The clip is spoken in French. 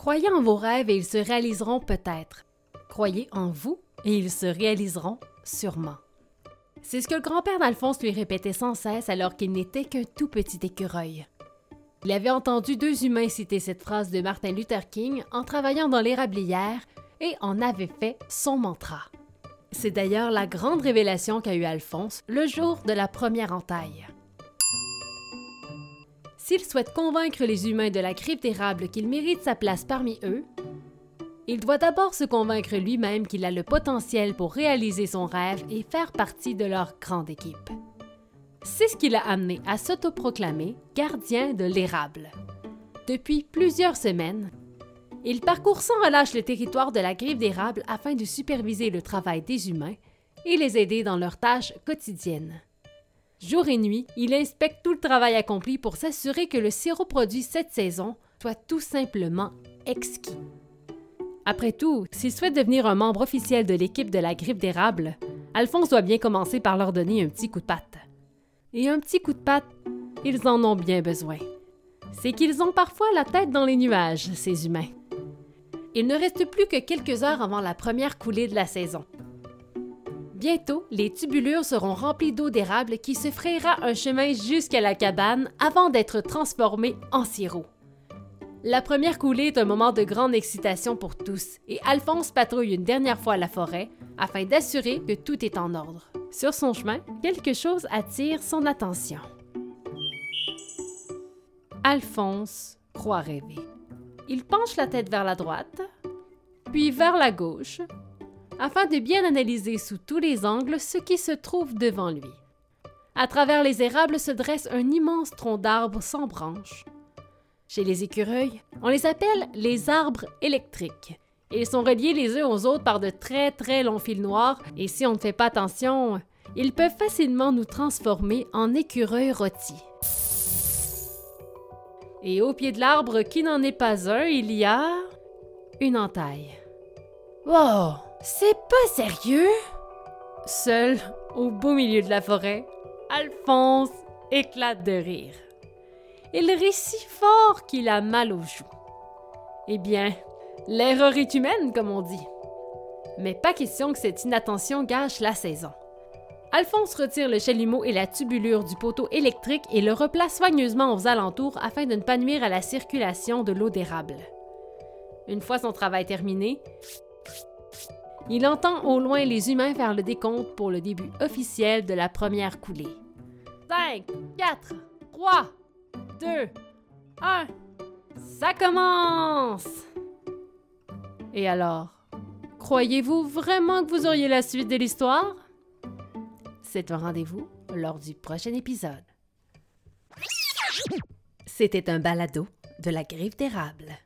Croyez en vos rêves et ils se réaliseront peut-être. Croyez en vous et ils se réaliseront sûrement. C'est ce que le grand-père d'Alphonse lui répétait sans cesse alors qu'il n'était qu'un tout petit écureuil. Il avait entendu deux humains citer cette phrase de Martin Luther King en travaillant dans l'érablière et en avait fait son mantra. C'est d'ailleurs la grande révélation qu'a eue Alphonse le jour de la première entaille. S'il souhaite convaincre les humains de la crypte d'érable qu'il mérite sa place parmi eux, il doit d'abord se convaincre lui-même qu'il a le potentiel pour réaliser son rêve et faire partie de leur grande équipe. C'est ce qui l'a amené à s'autoproclamer gardien de l'érable. Depuis plusieurs semaines, il parcourt sans relâche le territoire de la griffe d'érable afin de superviser le travail des humains et les aider dans leurs tâches quotidiennes. Jour et nuit, il inspecte tout le travail accompli pour s'assurer que le sirop produit cette saison soit tout simplement exquis. Après tout, s'il souhaite devenir un membre officiel de l'équipe de la griffe d'érable, Alphonse doit bien commencer par leur donner un petit coup de patte. Et un petit coup de patte, ils en ont bien besoin. C'est qu'ils ont parfois la tête dans les nuages, ces humains. Il ne reste plus que quelques heures avant la première coulée de la saison. Bientôt, les tubulures seront remplies d'eau d'érable qui se frayera un chemin jusqu'à la cabane avant d'être transformée en sirop. La première coulée est un moment de grande excitation pour tous et Alphonse patrouille une dernière fois la forêt afin d'assurer que tout est en ordre. Sur son chemin, quelque chose attire son attention. Alphonse croit rêver. Il penche la tête vers la droite, puis vers la gauche, afin de bien analyser sous tous les angles ce qui se trouve devant lui. À travers les érables se dresse un immense tronc d'arbre sans branches. Chez les écureuils, on les appelle les arbres électriques. Ils sont reliés les uns aux autres par de très très longs fils noirs et si on ne fait pas attention, ils peuvent facilement nous transformer en écureuils rôtis. Et au pied de l'arbre qui n'en est pas un, il y a une entaille. Wow, c'est pas sérieux? Seul, au beau milieu de la forêt, Alphonse éclate de rire. Il rit si fort qu'il a mal aux joues. Eh bien, l'erreur est humaine, comme on dit. Mais pas question que cette inattention gâche la saison. Alphonse retire le chalumeau et la tubulure du poteau électrique et le replace soigneusement aux alentours afin de ne pas nuire à la circulation de l'eau d'érable. Une fois son travail terminé, il entend au loin les humains faire le décompte pour le début officiel de la première coulée. 5, 4, 3, 2, 1, ça commence! Et alors, croyez-vous vraiment que vous auriez la suite de l'histoire? C'est un rendez-vous lors du prochain épisode. C'était un balado de la griffe d'érable.